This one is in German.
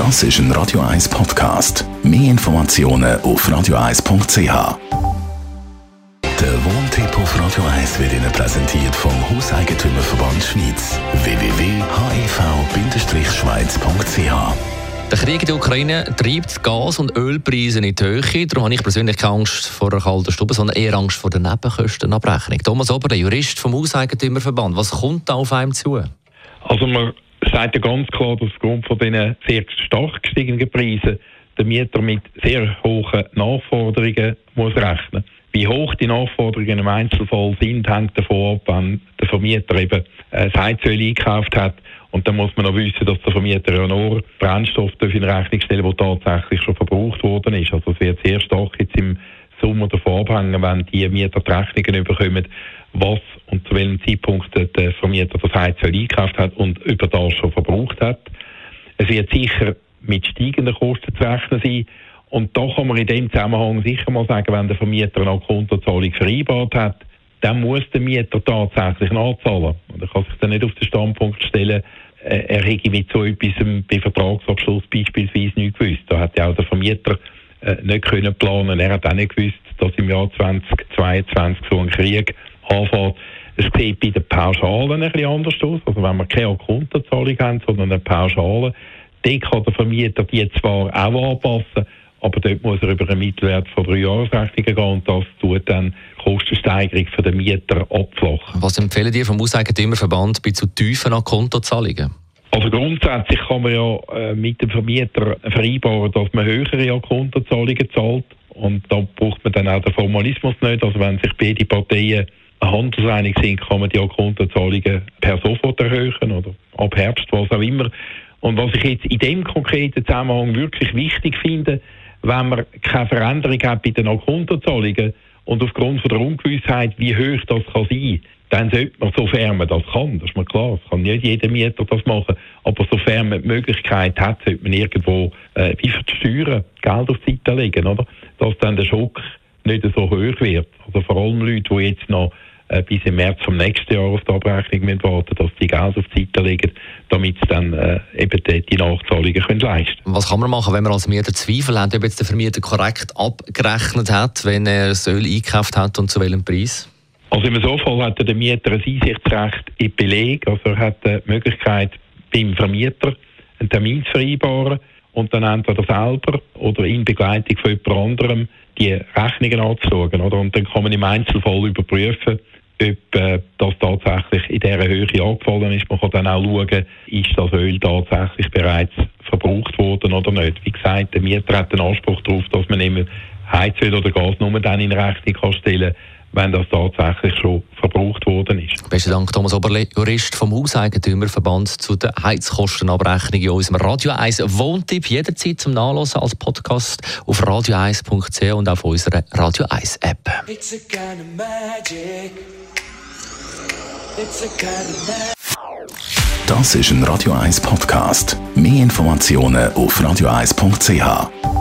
Das ist ein Radio 1 Podcast. Mehr Informationen auf radio1.ch. Der Wohntipp auf Radio 1 wird Ihnen präsentiert vom Hauseigentümerverband Schweiz. www.hev-schweiz.ch der Krieg in der Ukraine treibt die Gas- und Ölpreise in die Höhe. Darum habe ich persönlich keine Angst vor einer kalten Stube, sondern eher Angst vor der Nebenkostenabrechnung. Thomas Ober, der Jurist vom Hauseigentümerverband, was kommt da auf einem zu? Also man sagt ja ganz klar, dass aufgrund von diesen sehr stark gestiegenen Preisen der Mieter mit sehr hohen Nachforderungen muss rechnen Wie hoch die Nachforderungen im Einzelfall sind, hängt davon ab, wenn der Vermieter eben äh, das Heizöl eingekauft hat und dann muss man auch wissen, dass der Vermieter ja nur Brennstoff in Rechnung stellen der tatsächlich schon verbraucht worden ist. Also es wird sehr stark jetzt im Sommer davon abhängen, wenn die Mieter die Rechnungen bekommen, was und zu welchem Zeitpunkt der Vermieter das Heizöl eingekauft hat und über das schon verbraucht hat. Es wird sicher mit steigenden Kosten zu rechnen sein. Und da kann man in dem Zusammenhang sicher mal sagen, wenn der Vermieter eine Kontozahlung vereinbart hat, dann muss der Mieter tatsächlich nachzahlen. Und er kann sich dann nicht auf den Standpunkt stellen, äh, er hätte mit so etwas bei Vertragsabschluss beispielsweise nicht gewusst. Da hat ja auch der Vermieter äh, nicht können planen. Er hat auch nicht gewusst, dass im Jahr 2022 so ein Krieg anfängt. Es sieht bei den Pauschalen ein bisschen anders aus. Also wenn wir keine Kontozahlung haben, sondern eine Pauschale, dann kann der Vermieter die zwar auch anpassen, aber dort muss er über einen Mittelwert von drei Jahresrechnungen gehen und das tut dann die Kostensteigerung für den Mieter abflachen. Was empfehlen dir vom Hauseigentümerverband bei zu tiefen Kontozahlungen? Also grundsätzlich kann man ja äh, mit dem Vermieter vereinbaren, dass man höhere Kontozahlungen zahlt und da braucht man dann auch den Formalismus nicht. Also wenn sich beide Parteien handelseinig sind, kann man die Kontozahlungen per sofort erhöhen oder ab Herbst, was auch immer. Und was ich jetzt in dem konkreten Zusammenhang wirklich wichtig finde, wenn man keine Veränderung hat bei den Kontozahlungen und aufgrund von der Ungewissheit, wie hoch das kann sein, dann sollte man, sofern man das kann, das ist mir klar, es kann nicht jeder Mieter das machen, aber sofern man die Möglichkeit hat, sollte man irgendwo äh, wie für die Steuern Geld auf die Seite legen, oder? dass dann der Schock nicht so hoch wird. Also vor allem Leute, die jetzt noch äh, bis im März vom nächsten Jahr auf die Abrechnung müssen warten dass die Geld auf die Seite legen, damit sie dann äh, eben die, die Nachzahlungen können leisten können. Was kann man machen, wenn man als Mieter Zweifel hat, ob jetzt der Vermieter korrekt abgerechnet hat, wenn er Öl eingekauft hat und zu welchem Preis? Also im Fall hat der Mieter ein Einsichtsrecht in Beleg, also er hat die Möglichkeit beim Vermieter einen Termin zu vereinbaren und dann entweder selber oder in Begleitung von jemand anderem die Rechnungen anzuschauen. Oder? Und dann kann man im Einzelfall überprüfen, ob äh, das tatsächlich in dieser Höhe angefallen ist. Man kann dann auch schauen, ist das Öl tatsächlich bereits verbraucht worden oder nicht. Wie gesagt, der Mieter hat den Anspruch darauf, dass man immer Heizöl oder Gas nur dann in Rechnung kann stellen wenn das tatsächlich schon verbraucht worden ist. Besten Dank, Thomas Oberle, Jurist vom Hauseigentümerverband zu der Heizkostenabrechnung in unserem Radio 1 Wohntipp. Jederzeit zum Nachlesen als Podcast auf radio1.ch und auf unserer Radio 1 App. Das ist ein Radio 1 Podcast. Mehr Informationen auf radio1.ch.